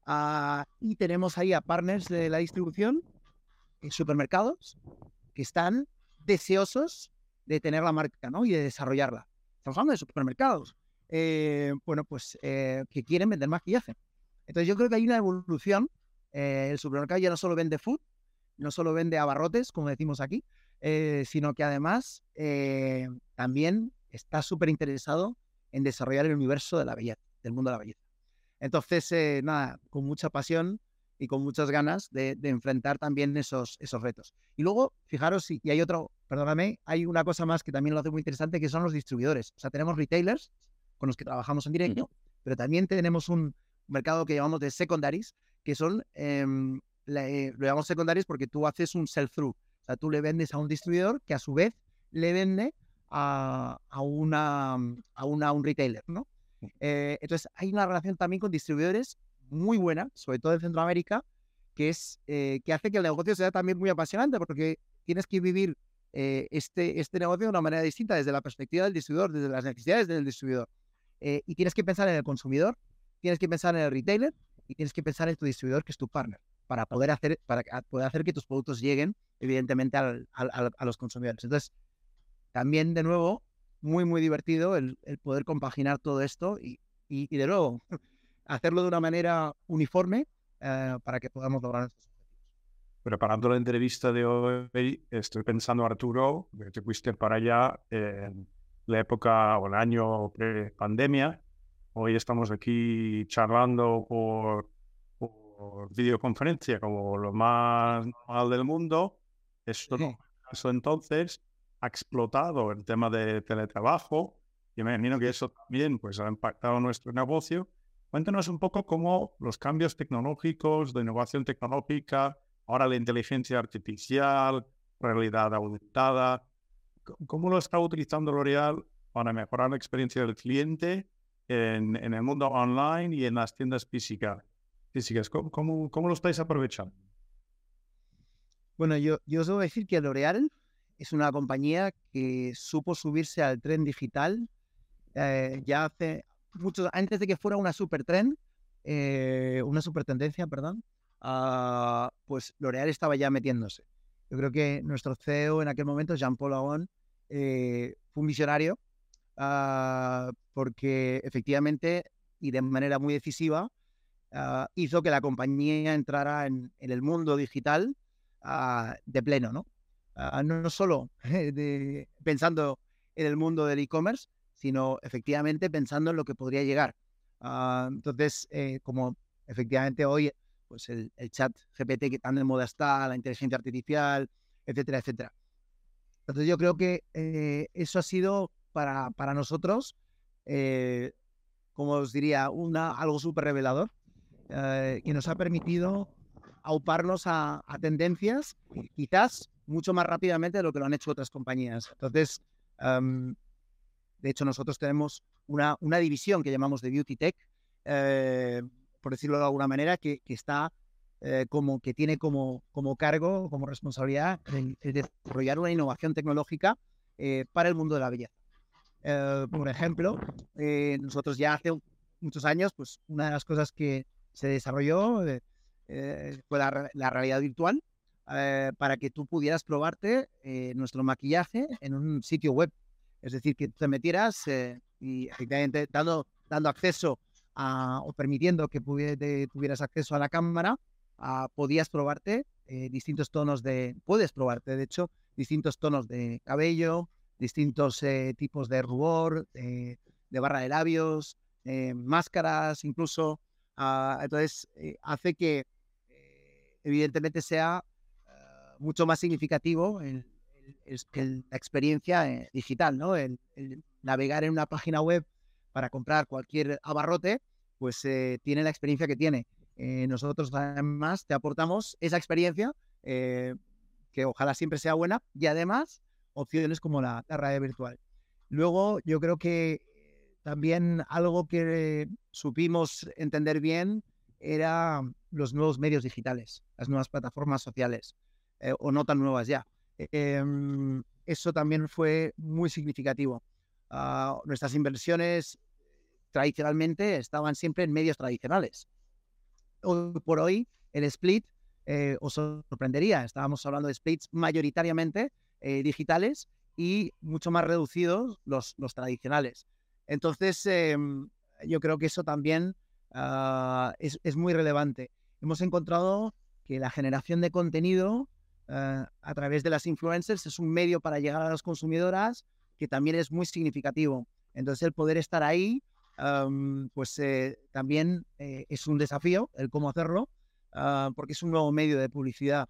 Ah, y tenemos ahí a partners de la distribución, en supermercados, que están deseosos de tener la marca ¿no? y de desarrollarla. Estamos hablando de supermercados. Eh, bueno, pues eh, que quieren vender maquillaje. Entonces yo creo que hay una evolución. Eh, el supermercado ya no solo vende food, no solo vende abarrotes, como decimos aquí, sino que además también está súper interesado en desarrollar el universo de la belleza, del mundo de la belleza. Entonces, nada, con mucha pasión y con muchas ganas de, enfrentar también esos, esos retos. Y luego, fijaros, y hay otro, perdóname, hay una cosa más que también lo hace muy interesante, que son los distribuidores. O sea, tenemos retailers con los que trabajamos en directo, pero también tenemos un mercado que llamamos de secondaries, que son, em, eh, lo llamamos secondarios porque tú haces un sell-through. O sea, tú le vendes a un distribuidor que a su vez le vende a, a, una, a, una, un retailer, ¿no? Eh, entonces, hay una relación también con distribuidores muy buena, sobre todo en Centroamérica, que, es, eh, que hace que el negocio sea también muy apasionante, porque tienes que vivir eh, este, este negocio de una manera distinta desde la perspectiva del distribuidor, desde las necesidades del distribuidor. y tienes que pensar en el consumidor, tienes que pensar en el retailer y tienes que pensar en tu distribuidor, que es tu partner, para poder hacer, para poder hacer que tus productos lleguen, evidentemente, al, a los consumidores. Entonces, también, de nuevo, muy, muy divertido el, poder compaginar todo esto y, y, de nuevo, hacerlo de una manera uniforme eh, para que podamos lograr nuestros objetivos. Preparando la entrevista de hoy, estoy pensando, Arturo, que te fuiste para allá en la época o el año pre-pandemia. Hoy estamos aquí charlando por, por, videoconferencia como lo más normal del mundo. Esto no pasó entonces ha explotado el tema de teletrabajo. Y me imagino que eso también pues, ha impactado nuestro negocio. Cuéntanos un poco cómo los cambios tecnológicos, de innovación tecnológica, ahora la inteligencia artificial, realidad aumentada, cómo lo está utilizando L'Oreal para mejorar la experiencia del cliente en, en, el mundo online y en las tiendas físicas. físicas. ¿Cómo, cómo, cómo lo estáis aprovechando? Bueno, yo, yo os a decir que L'Oreal es una compañía que supo subirse al tren digital eh, ya hace muchos antes de que fuera una super tren, eh, una super tendencia, perdón, uh, pues L'Oreal estaba ya metiéndose. Yo creo que nuestro CEO en aquel momento, Jean-Paul Agon, eh, fue un visionario ah, porque efectivamente y de manera muy decisiva hizo que la compañía entrara en, el mundo digital de pleno, ¿no? Ah, no solo pensando en el mundo del e-commerce, sino efectivamente pensando en lo que podría llegar. Ah, entonces, eh, como efectivamente hoy, pues el, chat GPT que tan de moda está, la inteligencia artificial, etcétera, etcétera. Entonces yo creo que eh, eso ha sido para, para nosotros, eh, como os diría, una, algo súper revelador, que nos ha permitido auparnos a, a tendencias quizás mucho más rápidamente de lo que lo han hecho otras compañías. Entonces, de hecho, nosotros tenemos una, una, división que llamamos de Beauty Tech, eh, por decirlo de alguna manera, que, que está eh, como que tiene como, como cargo, como responsabilidad, desarrollar una innovación tecnológica eh, para el mundo de la belleza. por ejemplo, nosotros ya hace muchos años, pues una de las cosas que se desarrolló fue la, realidad virtual, para que tú pudieras probarte nuestro maquillaje en un sitio web. Es decir, que te metieras eh, y efectivamente dando, dando acceso a, o permitiendo que tuvieras acceso a la cámara, ah, podías probarte distintos tonos de, puedes probarte, de hecho, distintos tonos de cabello, distintos tipos de rubor, de barra de labios, máscaras incluso. Ah, entonces, hace que evidentemente sea mucho más significativo el, la experiencia eh, digital, ¿no? El, navegar en una página web para comprar cualquier abarrote, pues eh, tiene la experiencia que tiene. Eh, nosotros además te aportamos esa experiencia, que ojalá siempre sea buena, y además opciones como la, la virtual. Luego, yo creo que también algo que supimos entender bien era los nuevos medios digitales, las nuevas plataformas sociales. O no tan nuevas ya. Em, eso también fue muy significativo. Ah, nuestras inversiones tradicionalmente estaban siempre en medios tradicionales. Hoy por hoy, el split eh, os sorprendería. Estábamos hablando de splits mayoritariamente eh, digitales y mucho más reducidos los, los tradicionales. Entonces, em, yo creo que eso también ah, es, es, muy relevante. Hemos encontrado que la generación de contenido eh, a través de las influencers es un medio para llegar a las consumidoras que también es muy significativo. Entonces el poder estar ahí, pues eh, también eh, es un desafío el cómo hacerlo, ah, porque es un nuevo medio de publicidad.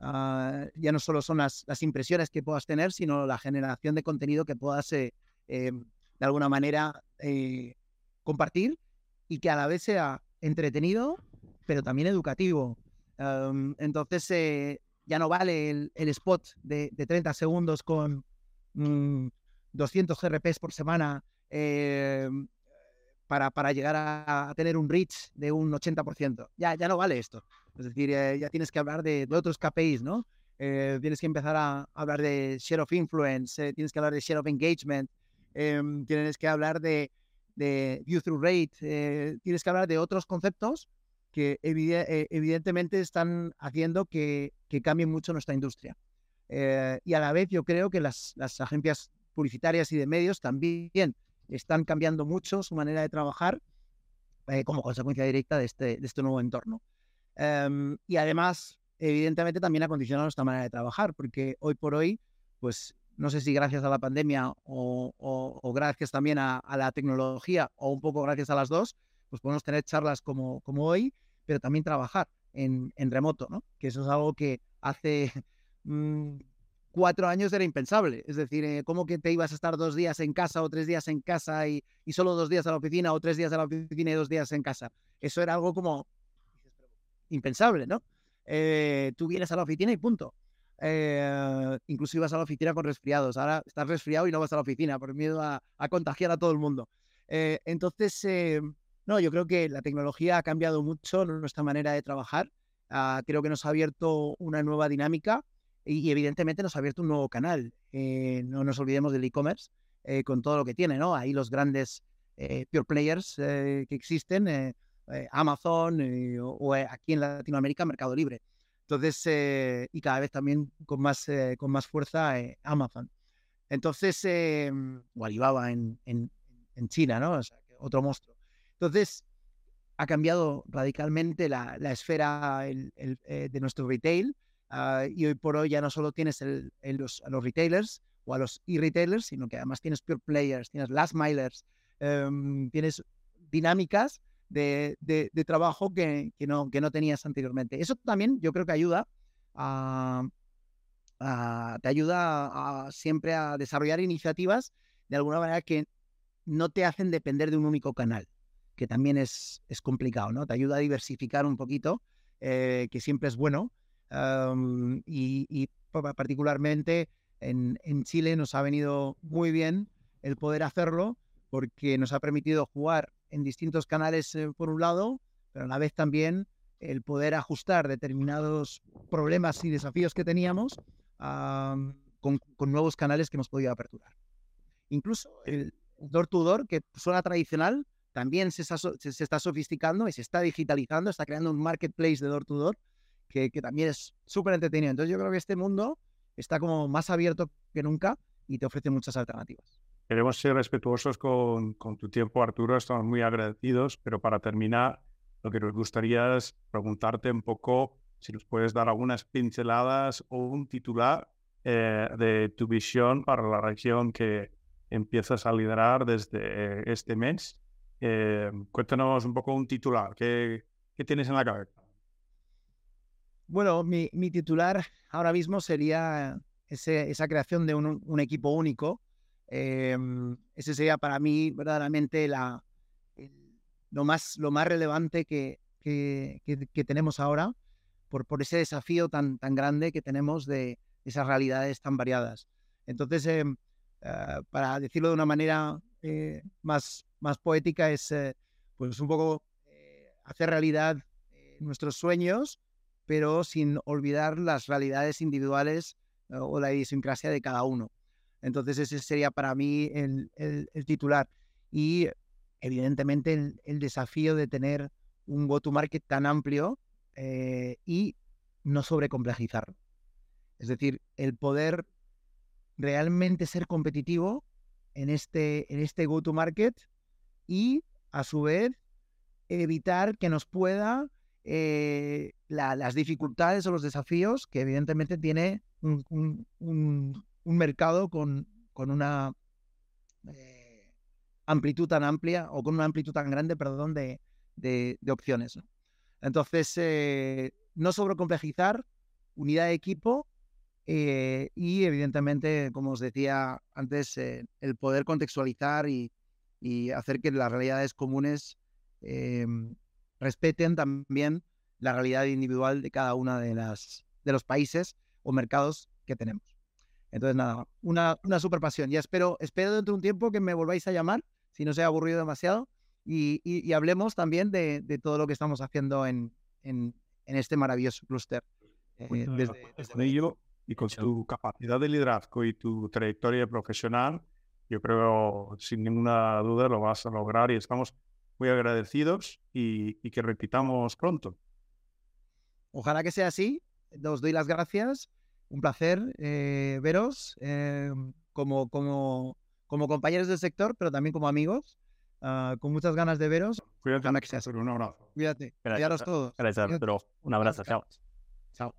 Ah, ya no solo son las, las, impresiones que puedas tener, sino la generación de contenido que puedas eh, eh, de alguna manera eh, compartir y que a la vez sea entretenido, pero también educativo. entonces, ya no vale el, el spot de, de, 30 segundos con 200 mm, GRPs por semana para, para, llegar a, tener un reach de un 80%. Ya, ya no vale esto. Es decir, eh, ya tienes que hablar de, otros KPIs, ¿no? Eh, tienes que empezar a hablar de share of influence, eh, tienes que hablar de share of engagement, em, tienes que hablar de, de view-through rate, tienes que hablar de otros conceptos que evidentemente están haciendo que, que cambie mucho nuestra industria. y a la vez yo creo que las, las agencias publicitarias y de medios también están cambiando mucho su manera de trabajar como consecuencia directa de este, de este nuevo entorno. Em, y además, evidentemente, también ha condicionado nuestra manera de trabajar, porque hoy por hoy, pues no sé si gracias a la pandemia o, gracias también a, la tecnología o un poco gracias a las dos, pues podemos tener charlas como, como hoy, pero también trabajar en, remoto, ¿no? Que eso es algo que hace mm, cuatro años era impensable. Es decir, eh, ¿cómo que te ibas a estar dos días en casa o tres días en casa y, solo dos días a la oficina o tres días a la oficina y dos días en casa? Eso era algo como impensable, ¿no? Eh, tú vienes a la oficina y punto. Eh, incluso ibas a la oficina con resfriados. Ahora estás resfriado y no vas a la oficina por miedo a, contagiar a todo el mundo. Eh, entonces, no, yo creo que la tecnología ha cambiado mucho nuestra manera de trabajar. Ah, creo que nos ha abierto una nueva dinámica y, evidentemente nos ha abierto un nuevo canal. no nos olvidemos del e-commerce con todo lo que tiene, ¿no? Ahí los grandes pure players que existen eh, Amazon eh, o, eh, aquí en Latinoamérica Mercado Libre. Entonces, y cada vez también con más, con más fuerza Amazon. Entonces, o Alibaba en, en, en China, ¿no? O sea, otro monstruo. Entonces, ha cambiado radicalmente la, esfera de nuestro retail ah, y hoy por hoy ya no solo tienes el, a los retailers o a los e-retailers, sino que además tienes pure players, tienes last milers, em, tienes dinámicas de, trabajo que, que, no, que no tenías anteriormente. Eso también yo creo que ayuda a, te ayuda a, siempre a desarrollar iniciativas de alguna manera que no te hacen depender de un único canal, que también es, es complicado, ¿no? Te ayuda a diversificar un poquito, eh, que siempre es bueno. y, y, particularmente en, en Chile nos ha venido muy bien el poder hacerlo porque nos ha permitido jugar en distintos canales eh, por un lado, pero a la vez también el poder ajustar determinados problemas y desafíos que teníamos con, nuevos canales que hemos podido aperturar. Incluso el door to door, que suena tradicional, también se está, se, está sofisticando y se está digitalizando, está creando un marketplace de door to door que, que también es súper entretenido. Entonces yo creo que este mundo está como más abierto que nunca y te ofrece muchas alternativas. Queremos ser respetuosos con, con, tu tiempo, Arturo. Estamos muy agradecidos, pero para terminar, lo que nos gustaría es preguntarte un poco si nos puedes dar algunas pinceladas o un titular eh, de tu visión para la región que empiezas a liderar desde este mes. Eh, cuéntanos un poco un titular. ¿Qué, tienes en la cabeza? Bueno, mi, titular ahora mismo sería esa creación de un, equipo único Em, ese sería para mí verdaderamente lo, más, lo más relevante que, que, que, tenemos ahora por, por ese desafío tan, tan grande que tenemos de esas realidades tan variadas. Entonces, em, eh, para decirlo de una manera eh, más, más poética, es eh, pues un poco hacer realidad nuestros sueños, pero sin olvidar las realidades individuales o la idiosincrasia de cada uno. Entonces ese sería para mí el, titular. Y evidentemente el, desafío de tener un go-to-market tan amplio eh, y no sobrecomplejizarlo. Es decir, el poder realmente ser competitivo en este, en este go-to-market y a su vez evitar que nos pueda eh, las dificultades o los desafíos que evidentemente tiene un, un mercado con, con una eh, amplitud tan amplia o con una amplitud tan grande, perdón, de, de, opciones. Entonces, eh, no sobrecomplejizar, unidad de equipo eh, y evidentemente, como os decía antes, eh, el poder contextualizar y, y, hacer que las realidades comunes em, respeten también la realidad individual de cada una de, las, de los países o mercados que tenemos. Entonces, nada, una, una super pasión. Ya espero, espero dentro de un tiempo que me volváis a llamar, si no se ha aburrido demasiado, y, y, y hablemos también de, de, todo lo que estamos haciendo en, en, en este maravilloso clúster. Eh, desde, desde ello, y con tu capacidad de liderazgo y tu trayectoria profesional, yo creo sin ninguna duda lo vas a lograr y estamos muy agradecidos y, y que repitamos pronto. Ojalá que sea así. Os doy las gracias. Un placer eh, veros eh, como, como, como compañeros del sector, pero también como amigos. Uh, con muchas ganas de veros. Cuídate, que sea así. Un abrazo. Cuídate. Cuidaros todos. Gracias, Cuídate. Arturo. Un abrazo. Chao. Chao.